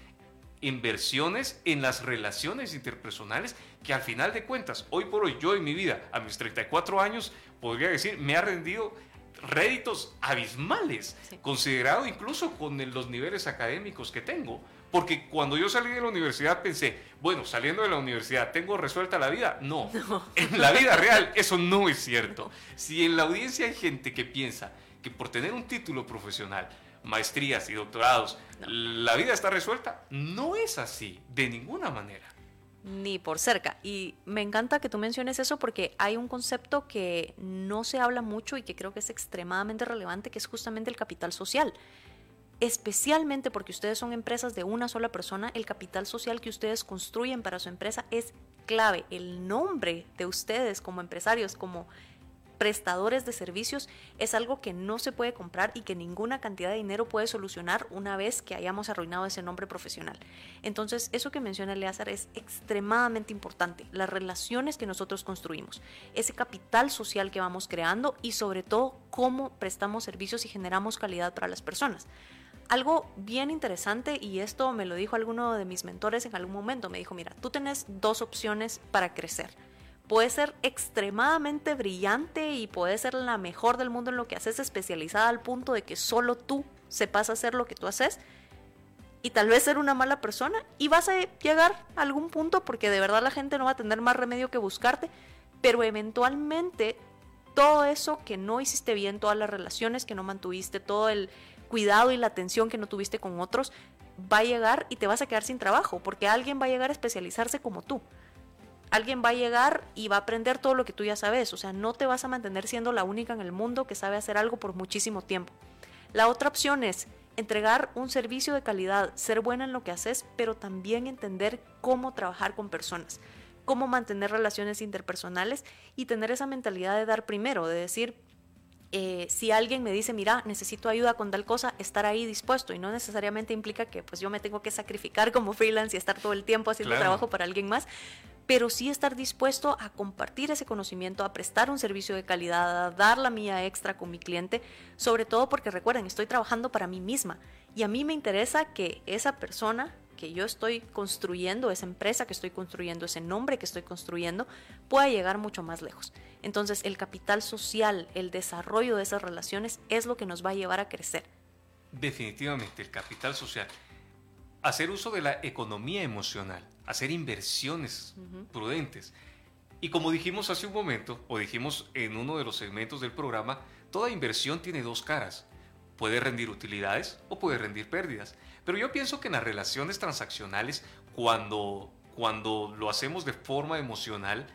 inversiones en las relaciones interpersonales que al final de cuentas, hoy por hoy, yo en mi vida, a mis 34 años, podría decir, me ha rendido réditos abismales, considerado incluso con los niveles académicos que tengo. Porque cuando yo salí de la universidad pensé, bueno, saliendo de la universidad, ¿tengo resuelta la vida? No. En la vida real eso no es cierto. Si en la audiencia hay gente que piensa que por tener un título profesional, maestrías y doctorados, la vida está resuelta, no es así, de ninguna manera.
Ni por cerca. Y me encanta que tú menciones eso porque hay un concepto que no se habla mucho y que creo que es extremadamente relevante, que es justamente el capital social especialmente porque ustedes son empresas de una sola persona, el capital social que ustedes construyen para su empresa es clave. El nombre de ustedes como empresarios, como prestadores de servicios, es algo que no se puede comprar y que ninguna cantidad de dinero puede solucionar una vez que hayamos arruinado ese nombre profesional. Entonces, eso que menciona Eleazar es extremadamente importante, las relaciones que nosotros construimos, ese capital social que vamos creando y sobre todo cómo prestamos servicios y generamos calidad para las personas. Algo bien interesante, y esto me lo dijo alguno de mis mentores en algún momento, me dijo, mira, tú tienes dos opciones para crecer. Puedes ser extremadamente brillante y puedes ser la mejor del mundo en lo que haces, especializada al punto de que solo tú sepas hacer lo que tú haces, y tal vez ser una mala persona, y vas a llegar a algún punto porque de verdad la gente no va a tener más remedio que buscarte, pero eventualmente todo eso que no hiciste bien, todas las relaciones que no mantuviste, todo el cuidado y la atención que no tuviste con otros, va a llegar y te vas a quedar sin trabajo, porque alguien va a llegar a especializarse como tú. Alguien va a llegar y va a aprender todo lo que tú ya sabes, o sea, no te vas a mantener siendo la única en el mundo que sabe hacer algo por muchísimo tiempo. La otra opción es entregar un servicio de calidad, ser buena en lo que haces, pero también entender cómo trabajar con personas, cómo mantener relaciones interpersonales y tener esa mentalidad de dar primero, de decir, eh, si alguien me dice, mira, necesito ayuda con tal cosa, estar ahí dispuesto y no necesariamente implica que pues yo me tengo que sacrificar como freelance y estar todo el tiempo haciendo trabajo para alguien más, pero sí estar dispuesto a compartir ese conocimiento, a prestar un servicio de calidad, a dar la mía extra con mi cliente, sobre todo porque recuerden, estoy trabajando para mí misma y a mí me interesa que esa persona que yo estoy construyendo, esa empresa que estoy construyendo, ese nombre que estoy construyendo, pueda llegar mucho más lejos. Entonces el capital social, el desarrollo de esas relaciones es lo que nos va a llevar a crecer.
Definitivamente, el capital social. Hacer uso de la economía emocional, hacer inversiones prudentes. Y como dijimos hace un momento, o dijimos en uno de los segmentos del programa, toda inversión tiene dos caras. Puede rendir utilidades o puede rendir pérdidas. Pero yo pienso que en las relaciones transaccionales, cuando, cuando lo hacemos de forma emocional,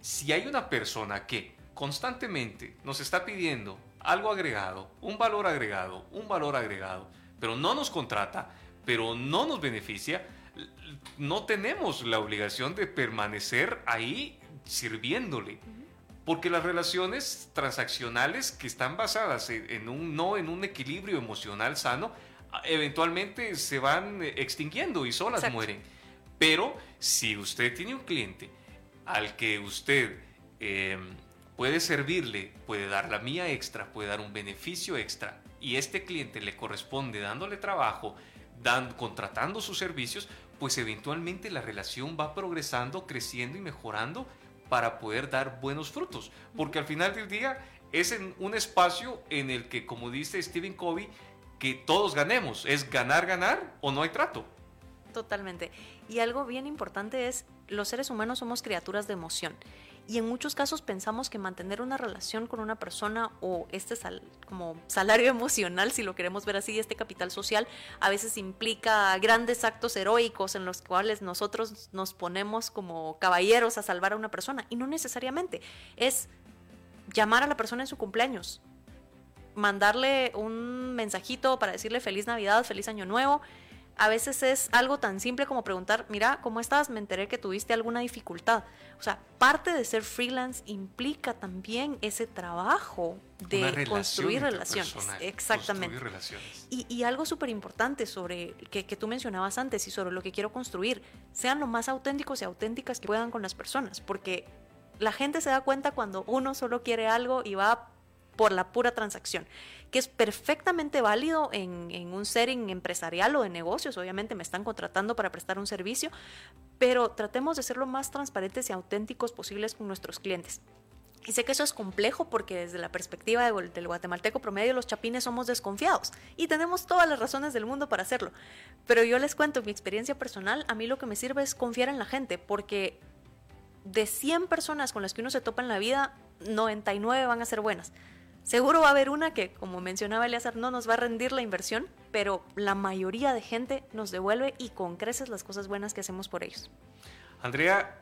si hay una persona que constantemente nos está pidiendo algo agregado, un valor agregado, un valor agregado, pero no nos contrata, pero no nos beneficia, no tenemos la obligación de permanecer ahí sirviéndole. Porque las relaciones transaccionales que están basadas en un, no en un equilibrio emocional sano, eventualmente se van eh, extinguiendo y solas mueren. Pero si usted tiene un cliente al que usted em, puede servirle, puede dar la mía extra, puede dar un beneficio extra, y este cliente le corresponde dándole trabajo, dan, contratando sus servicios, pues eventualmente la relación va progresando, creciendo y mejorando para poder dar buenos frutos. Porque al final del día es en un espacio en el que, como dice Stephen Covey, que todos ganemos. Es ganar, ganar o no hay trato.
Totalmente. Y algo bien importante es, los seres humanos somos criaturas de emoción. Y en muchos casos pensamos que mantener una relación con una persona o este sal, como salario emocional, si lo queremos ver así, este capital social, a veces implica grandes actos heroicos en los cuales nosotros nos ponemos como caballeros a salvar a una persona. Y no necesariamente. Es llamar a la persona en su cumpleaños, mandarle un mensajito para decirle feliz Navidad, feliz Año Nuevo a veces es algo tan simple como preguntar, mira, ¿cómo estás? Me enteré que tuviste alguna dificultad. O sea, parte de ser freelance implica también ese trabajo de construir relaciones. Exactamente. Y, algo súper importante sobre que, que, tú mencionabas antes y sobre lo que quiero construir, sean lo más auténticos y auténticas que puedan con las personas, porque la gente se da cuenta cuando uno solo quiere algo y va por la pura transacción, que es perfectamente válido en, un setting empresarial o de negocios. Obviamente me están contratando para prestar un servicio, pero tratemos de ser lo más transparentes y auténticos posibles con nuestros clientes. Y sé que eso es complejo porque desde la perspectiva del guatemalteco promedio los chapines somos desconfiados y tenemos todas las razones del mundo para hacerlo. Pero yo les cuento mi experiencia personal, a mí lo que me sirve es confiar en la gente porque de 100 personas con las que uno se topa en la vida, 99 van a ser buenas. Seguro va a haber una que, como mencionaba Eleazar, no nos va a rendir la inversión, pero la mayoría de gente nos devuelve y con creces las cosas buenas que hacemos por ellos.
Andrea,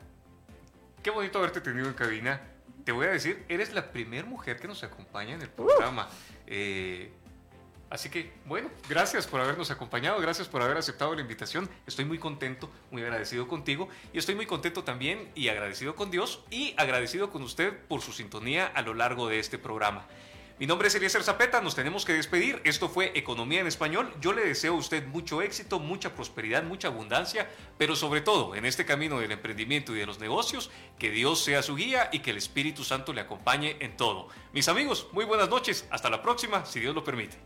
qué bonito haberte tenido en cabina. Te voy a decir, eres la primera mujer que nos acompaña en el programa. Eh, así que, bueno, gracias por habernos acompañado, gracias por haber aceptado la invitación. Estoy muy contento, muy agradecido contigo y estoy muy contento también y agradecido con Dios y agradecido con usted por su sintonía a lo largo de este programa. Mi nombre es Eliezer Zapeta, nos tenemos que despedir. Esto fue Economía en Español. Yo le deseo a usted mucho éxito, mucha prosperidad, mucha abundancia, pero sobre todo en este camino del emprendimiento y de los negocios, que Dios sea su guía y que el Espíritu Santo le acompañe en todo. Mis amigos, muy buenas noches. Hasta la próxima, si Dios lo permite.